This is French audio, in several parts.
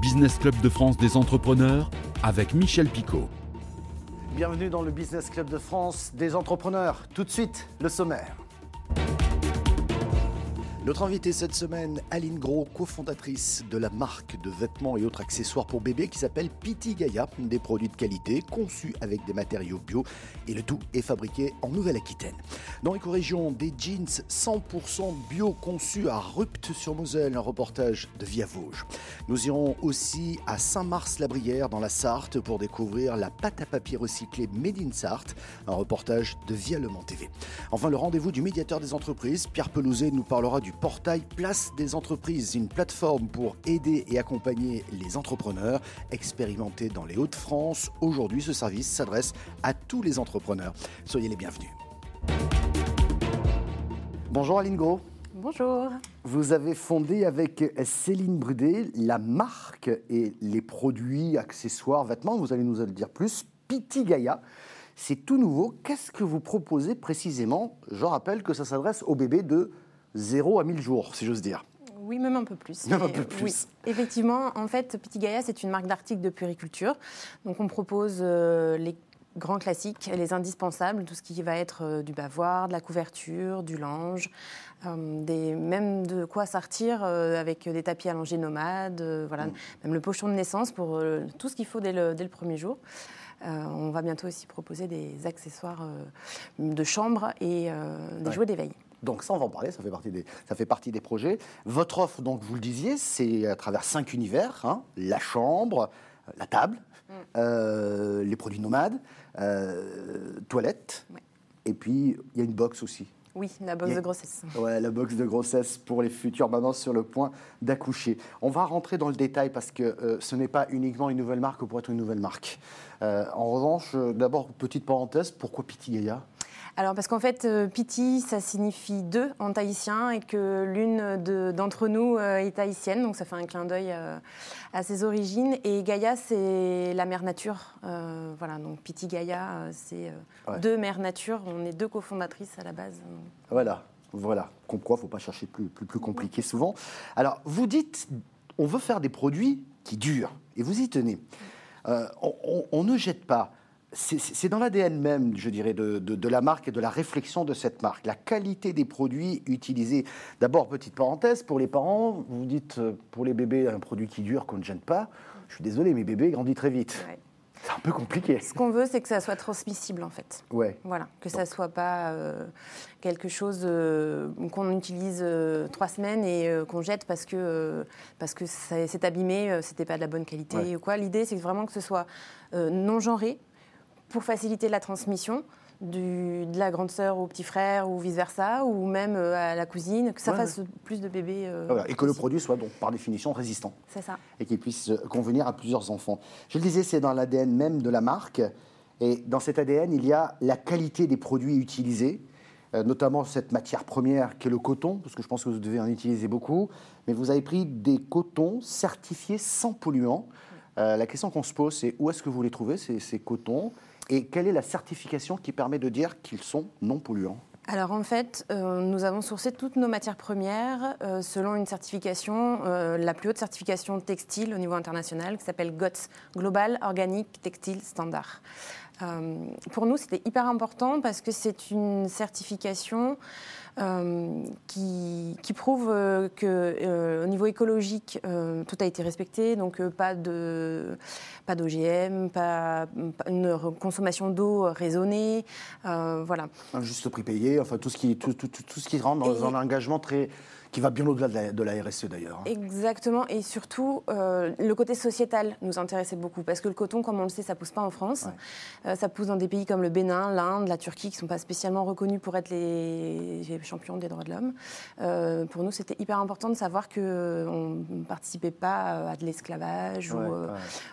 Business Club de France des entrepreneurs avec Michel Picot. Bienvenue dans le Business Club de France des entrepreneurs. Tout de suite, le sommaire. Notre invitée cette semaine, Aline Gros, cofondatrice de la marque de vêtements et autres accessoires pour bébés qui s'appelle Piti Gaia, des produits de qualité conçus avec des matériaux bio et le tout est fabriqué en Nouvelle-Aquitaine. Dans l'écorégion, des jeans 100% bio conçus à Rupt-sur-Moselle, un reportage de Via Vosges. Nous irons aussi à Saint-Mars-la-Brière dans la Sarthe pour découvrir la pâte à papier recyclée Made in Sarthe, un reportage de Via Le Mans TV. Enfin, le rendez-vous du médiateur des entreprises, Pierre Pelouzet nous parlera du portail Place des entreprises, une plateforme pour aider et accompagner les entrepreneurs expérimentés dans les Hauts-de-France. Aujourd'hui, ce service s'adresse à tous les entrepreneurs. Soyez les bienvenus. Bonjour Aline Gros. Bonjour. Vous avez fondé avec Céline Brudet la marque et les produits, accessoires, vêtements, vous allez nous en dire plus, Piti Gaia. C'est tout nouveau. Qu'est-ce que vous proposez précisément? Je rappelle que ça s'adresse aux bébés de 0 à 1000 jours, si j'ose dire. Oui, même un peu plus. Même un peu plus. Oui. Effectivement, en fait, Petit Gaia, c'est une marque d'articles de puriculture. Donc, on propose euh, les grands classiques, les indispensables, tout ce qui va être euh, du bavoir, de la couverture, du linge, euh, des, même de quoi sortir avec des tapis allongés nomades, voilà, Mm. même le pochon de naissance pour tout ce qu'il faut dès le, dès le premier jour. on va bientôt aussi proposer des accessoires de chambre et des Ouais. jouets d'éveil. Donc ça, on va en parler, ça fait partie des, ça fait partie des projets. Votre offre, donc vous le disiez, c'est à travers cinq univers, hein, la chambre, euh, la table, Mm. euh, les produits nomades, euh, toilettes, Ouais. et puis il y a une box aussi. Oui, la box de grossesse. Ouais, la box de grossesse pour les futures mamans sur le point d'accoucher. On va rentrer dans le détail parce que euh, ce n'est pas uniquement une nouvelle marque pour être une nouvelle marque. En revanche, d'abord, petite parenthèse, pourquoi Piti Gaia Alors, parce qu'en fait, euh, Piti, ça signifie deux en tahitien et que l'une de- d'entre nous euh, est tahitienne, donc ça fait un clin d'œil euh, à ses origines. Et Gaïa, c'est la mère nature. Euh, voilà, donc Piti Gaïa, c'est Ouais. deux mères nature. On est deux cofondatrices à la base. Voilà, voilà. Ne faut pas chercher plus, plus, plus compliqué souvent. Alors, vous dites, on veut faire des produits qui durent, et vous y tenez. Euh, on, on- on ne jette pas. C'est- dans l'ADN même, je dirais, de, de- de la marque et de la réflexion de cette marque. La qualité des produits utilisés. D'abord, petite parenthèse, pour les parents, vous dites, euh, pour les bébés, un produit qui dure, qu'on ne gêne pas. Je suis désolé, mes bébés grandissent très vite. Ouais. C'est un peu compliqué. Ce qu'on veut, c'est que ça soit transmissible, en fait. Ouais. Voilà, que ça soit pas euh, quelque chose euh, qu'on utilise euh, trois semaines et qu'on jette parce que parce que c'est abîmé, c'était pas de la bonne qualité Ouais. ou quoi. L'idée, c'est vraiment que ce soit non genré pour faciliter la transmission. Du, de la grande sœur au petit frère ou vice versa ou même euh, à la cousine que ça Ouais, fasse plus de bébés euh, Voilà, Et que le produit soit donc par définition résistant. c'est ça et qui puisse euh, convenir à plusieurs enfants. Je le disais, c'est dans l'ADN même de la marque. Et dans cet ADN, il y a la qualité des produits utilisés, euh, notamment cette matière première qui est le coton, parce que je pense que vous devez en utiliser beaucoup. Mais vous avez pris des cotons certifiés sans polluants. Euh, la question qu'on se pose, c'est où est-ce que vous les trouvez, ces, cotons Et quelle est la certification qui permet de dire qu'ils sont non polluants Alors en fait, euh, nous avons sourcé toutes nos matières premières euh, selon une certification, la plus haute certification textile au niveau international, qui s'appelle GOTS, Global Organic Textile Standard. Pour nous, c'était hyper important parce que c'est une certification qui, qui prouve euh, que euh, au niveau écologique, euh, tout a été respecté, donc euh, pas de pas d'OGM, pas, pas une consommation d'eau raisonnée, euh, voilà. Un juste prix payé, enfin tout ce qui, tout, tout- tout- tout ce qui rentre dans Et- un engagement très, qui va bien au-delà de la, de la RSE d'ailleurs. hein. Exactement, et surtout euh, le côté sociétal nous intéressait beaucoup parce que le coton, comme on le sait, ça pousse pas en France. Euh, ça pousse dans des pays comme le Bénin, l'Inde, la Turquie, qui sont pas spécialement reconnus pour être les champions des droits de l'homme. Euh, pour nous, c'était hyper important de savoir que on ne participait pas à de l'esclavage Ouais, ou ouais.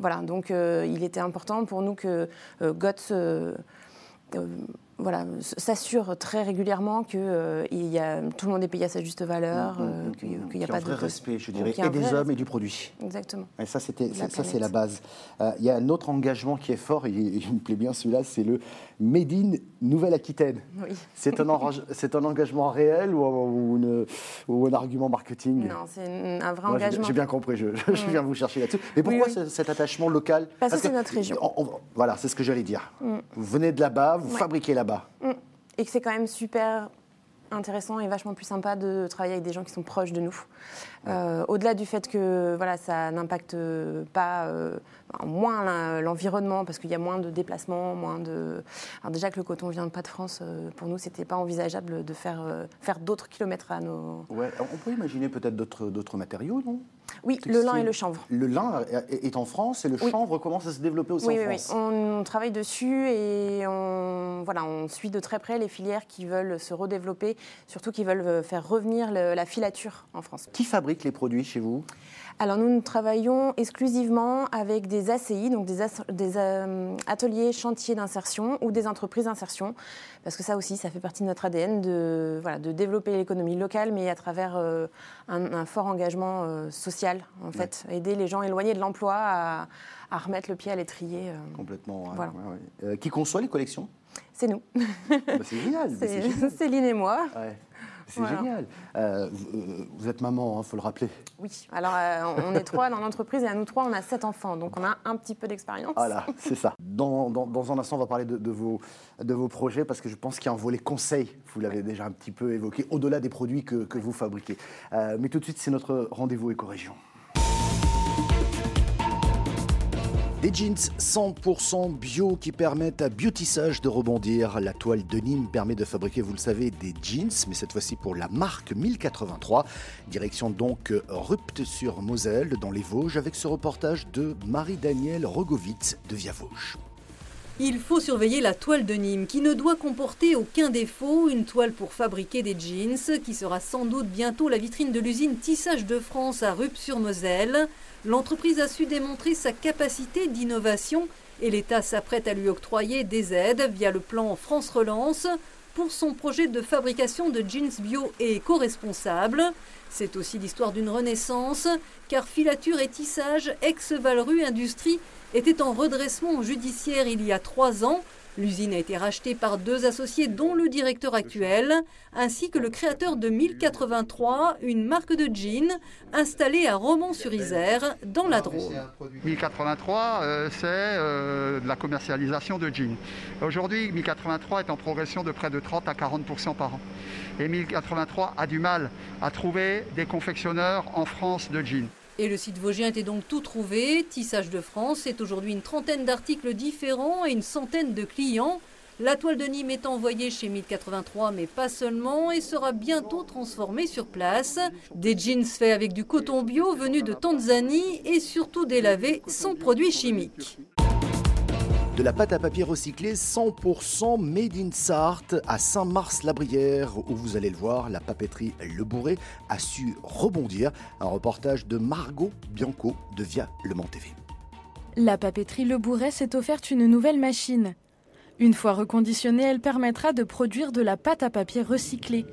voilà. Donc, il était important pour nous que GOTS voilà, s'assure très régulièrement que il y a, tout le monde est payé à sa juste valeur, Mm, mm, mm, qu'il n'y a y pas un vrai de respect, je dirais, a et des hommes et du produit. Exactement. Et ça, c'était, De ça, c'est la base. Euh, Il y a un autre engagement qui est fort, et il me plaît bien celui-là, c'est le Made in Nouvelle-Aquitaine. Oui. C'est un, c'est un engagement réel ou, ou une- ou un argument marketing? Non, c'est un vrai Moi, engagement. J'ai bien compris, je, je viens vous chercher là-dessus. Mais pourquoi Oui, oui. ce- cet attachement local? Parce que c'est notre région. on- on- voilà, c'est ce que j'allais dire. Vous venez de là-bas, vous Ouais. fabriquez là-bas. Mm. Et que c'est quand même super intéressant et vachement plus sympa de travailler avec des gens qui sont proches de nous. Euh, Au-delà du fait que voilà, ça n'impacte pas euh, moins l'en- l'environnement parce qu'il y a moins de déplacements, moins de. Alors déjà que le coton vient pas de France, euh, pour nous c'était pas envisageable de faire faire d'autres kilomètres à nos. Ouais, on peut imaginer peut-être d'autres, d'autres matériaux, non? Oui, le lin et le chanvre. Le lin est en France et le Oui. chanvre commence à se développer aussi Oui, en oui, oui. France. On, on travaille dessus et on, voilà, on suit de très près les filières qui veulent se redévelopper, surtout qui veulent euh, faire revenir le- la filature en France. Qui fabrique les produits chez vous? Alors nous, nous travaillons exclusivement avec des ACI, donc des, as- des, euh, ateliers chantiers d'insertion ou des entreprises d'insertion, parce que ça aussi, ça fait partie de notre ADN de, voilà, de développer l'économie locale, mais à travers euh, un, un fort engagement euh, social, en fait, aider les gens éloignés de l'emploi à, à remettre le pied à l'étrier. euh. Complètement. Voilà. ouais, ouais. Euh, qui conçoit les collections? C'est nous, Bah, C'est génial. c'est. Céline et moi. C'est Voilà. génial. Euh, vous, euh, vous êtes maman, il faut le rappeler. Oui, alors euh, on est trois dans l'entreprise et à nous trois, on a sept enfants, donc on a un petit peu d'expérience. Voilà, c'est ça. Dans, dans- dans un instant, on va parler de, de vos, de vos projets parce que je pense qu'il y a un volet conseil. Vous l'avez déjà un petit peu évoqué, au-delà des produits que, que vous fabriquez. Euh, mais tout de suite, c'est notre rendez-vous éco-région. Des jeans 100% bio qui permettent à Beautissage de rebondir. La toile de Nîmes permet de fabriquer, vous le savez, des jeans, mais cette fois-ci pour la marque 1083. Direction donc Rupt sur Moselle, dans les Vosges, avec ce reportage de Marie-Danielle Rogovitz de Via Vosges. Il faut surveiller la toile de Nîmes qui ne doit comporter aucun défaut, une toile pour fabriquer des jeans qui sera sans doute bientôt la vitrine de l'usine Tissage de France à Rupt-sur-Moselle. L'entreprise a su démontrer sa capacité d'innovation et l'État s'apprête à lui octroyer des aides via le plan France Relance pour son projet de fabrication de jeans bio et éco-responsables. C'est aussi l'histoire d'une renaissance, car filature et tissage, ex-Valru Industrie, était en redressement judiciaire il y a trois ans. L'usine a été rachetée par deux associés, dont le directeur actuel, ainsi que le créateur de 1083, une marque de jeans installée à Romans-sur-Isère, dans la Drôme. 1083, euh, c'est euh, la commercialisation de jeans. Aujourd'hui, 1083 est en progression de près de 30 à 40% par an. Et 1083 a du mal à trouver des confectionneurs en France de jeans. Et le site vosgien était donc tout trouvé. Tissage de France, c'est aujourd'hui une trentaine d'articles différents et une centaine de clients. La toile de Nîmes est envoyée chez 1083, mais pas seulement, et sera bientôt transformée sur place. Des jeans faits avec du coton bio venu de Tanzanie et surtout délavés sans produits chimiques. De la pâte à papier recyclée 100% made in Sarthe à Saint-Mars-la-Brière où vous allez le voir, la papeterie Le Bourré a su rebondir. Un reportage de Margot Bianco de Via Le Mans TV. La papeterie Le Bourret s'est offerte une nouvelle machine. Une fois reconditionnée, elle permettra de produire de la pâte à papier recyclée.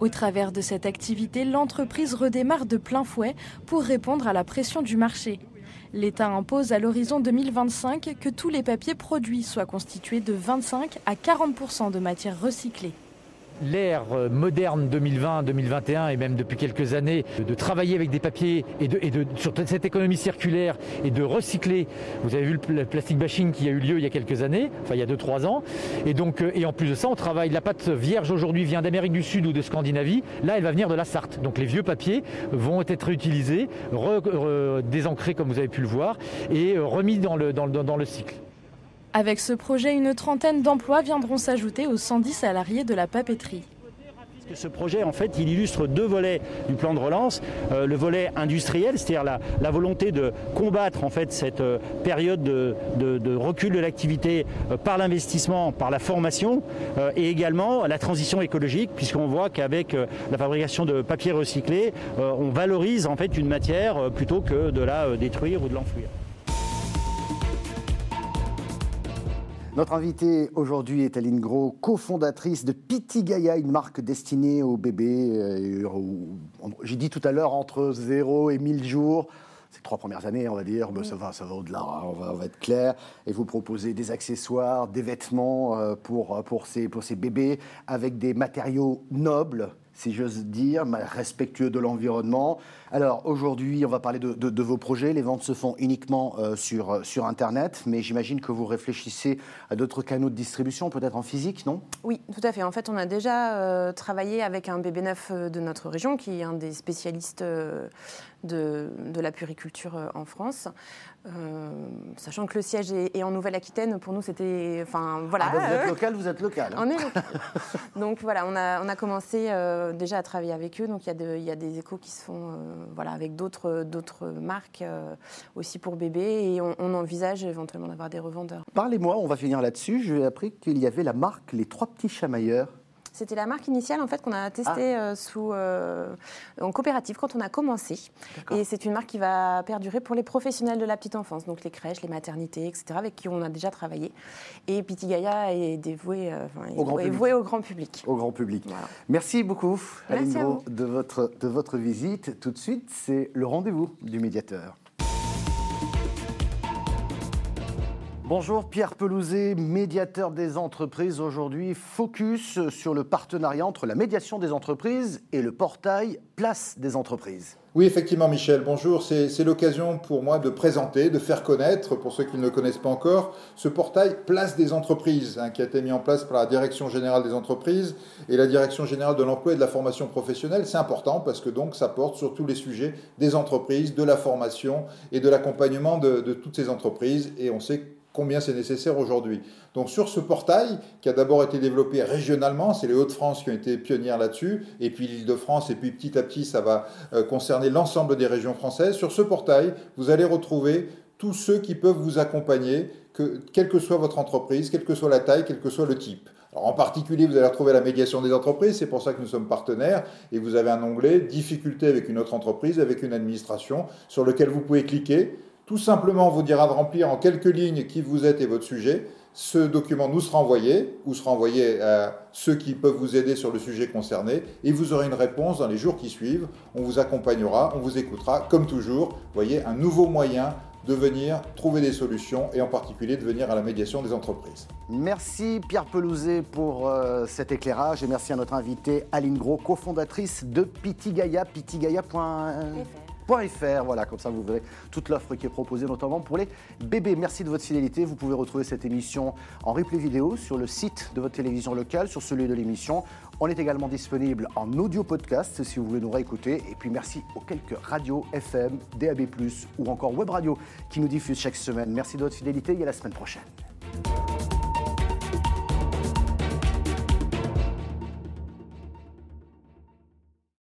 Au travers de cette activité, l'entreprise redémarre de plein fouet pour répondre à la pression du marché. L'État impose à l'horizon 2025 que tous les papiers produits soient constitués de 25 à 40% de matières recyclées. L'ère euh, moderne 2020-2021 et même depuis quelques années de travailler avec des papiers et, de, sur cette économie circulaire et de recycler. Vous avez vu le, pl- plastic bashing qui a eu lieu il y a quelques années, enfin il y a 2-3 ans. Et, donc, euh, et en plus de ça, on travaille. La pâte vierge aujourd'hui vient d'Amérique du Sud ou de Scandinavie. Là, elle va venir de la Sarthe. Donc les vieux papiers vont être utilisés, re- désancrés comme vous avez pu le voir, et euh, remis dans le, dans dans le cycle. Avec ce projet, une trentaine d'emplois viendront s'ajouter aux 110 salariés de la papeterie. ce projet, en fait, il illustre deux volets du plan de relance. Euh, le volet industriel, c'est-à-dire la, volonté de combattre en fait cette euh, période de, recul de l'activité euh, par l'investissement, par la formation, et également la transition écologique, puisqu'on voit qu'avec la fabrication de papier recyclé, on valorise en fait une matière plutôt que de la détruire ou de l'enfouir. Notre invitée aujourd'hui est Aline Gros, cofondatrice de Gaia, une marque destinée aux bébés. Euh, j'ai dit tout à l'heure entre 0 et 1000 jours ces trois premières années, on va dire, ça va, ça va au-delà, hein, on va, être clair. Et vous proposez des accessoires, des vêtements euh, ces, pour ces bébés avec des matériaux nobles si j'ose dire, respectueux de l'environnement. Alors aujourd'hui, on va parler de, vos projets. Les ventes se font uniquement euh, sur, sur Internet, mais j'imagine que vous réfléchissez à d'autres canaux de distribution, peut-être en physique, non? Oui, tout à fait. En fait, on a déjà euh, travaillé avec un bébé neuf euh, de notre région, qui est un des spécialistes de, de, la puriculture en France. Euh, sachant que le siège est, en Nouvelle-Aquitaine, pour nous c'était, enfin voilà. Ah, vous êtes local, vous êtes local. Hein. On est local. donc voilà, on a, on a commencé euh, déjà à travailler avec eux. Donc il y, y a des échos qui se font, euh, voilà, avec d'autres, d'autres marques aussi pour bébés, et on, on envisage éventuellement d'avoir des revendeurs. Parlez-moi, on va finir là-dessus. J'ai appris qu'il y avait la marque Les Trois Petits Chamailleurs. C'était la marque initiale en fait qu'on a testée ah. euh, sous, euh, en coopérative quand on a commencé. Et c'est une marque qui va perdurer pour les professionnels de la petite enfance, donc les crèches, les maternités, etc., avec qui on a déjà travaillé. Et Gaia est dévoué, euh, au, grand au, grand public. Au grand public. Merci beaucoup, Aline Gros, de votre, de votre visite. Tout de suite, c'est le rendez-vous du médiateur. Bonjour Pierre Pelouzet, médiateur des entreprises. Aujourd'hui, focus sur le partenariat entre la médiation des entreprises et le portail Place des entreprises. Oui, effectivement, Michel, bonjour. C'est l'occasion pour moi de présenter, de faire connaître, pour ceux qui ne le connaissent pas encore, ce portail Place des entreprises, hein, qui a été mis en place par la Direction générale des entreprises et la Direction générale de l'emploi et de la formation professionnelle. C'est important parce que donc ça porte sur tous les sujets des entreprises, de la formation et de l'accompagnement de, de toutes ces entreprises. Et on sait combien c'est nécessaire aujourd'hui. Donc sur ce portail, qui a d'abord été développé régionalement, c'est les Hauts-de-France qui ont été pionnières là-dessus, et puis l'Île-de-France, et puis petit à petit, ça va euh, concerner l'ensemble des régions françaises. Sur ce portail, vous allez retrouver tous ceux qui peuvent vous accompagner, que, quelle que soit votre entreprise, quelle que soit la taille, quel que soit le type. Alors en particulier, vous allez retrouver la médiation des entreprises, c'est pour ça que nous sommes partenaires, et vous avez un onglet Difficulté avec une autre entreprise, avec une administration, sur lequel vous pouvez cliquer tout simplement vous dira de remplir en quelques lignes qui vous êtes et votre sujet. Ce document nous sera envoyé ou sera envoyé à ceux qui peuvent vous aider sur le sujet concerné et vous aurez une réponse dans les jours qui suivent. On vous accompagnera, on vous écoutera comme toujours. Voyez, un nouveau moyen de venir trouver des solutions et en particulier de venir à la médiation des entreprises. Merci Pierre Pelouzet pour euh, cet éclairage et merci à notre invitée Aline Gros, cofondatrice de Pitigaya, pitigaya.fr. Voilà, comme ça vous verrez toute l'offre qui est proposée, notamment pour les bébés. Merci de votre fidélité. Vous pouvez retrouver cette émission en replay vidéo sur le site de votre télévision locale, sur celui de l'émission. On est également disponible en audio podcast si vous voulez nous réécouter. Et puis merci aux quelques radios FM, DAB, ou encore web radio qui nous diffusent chaque semaine. Merci de votre fidélité et à la semaine prochaine.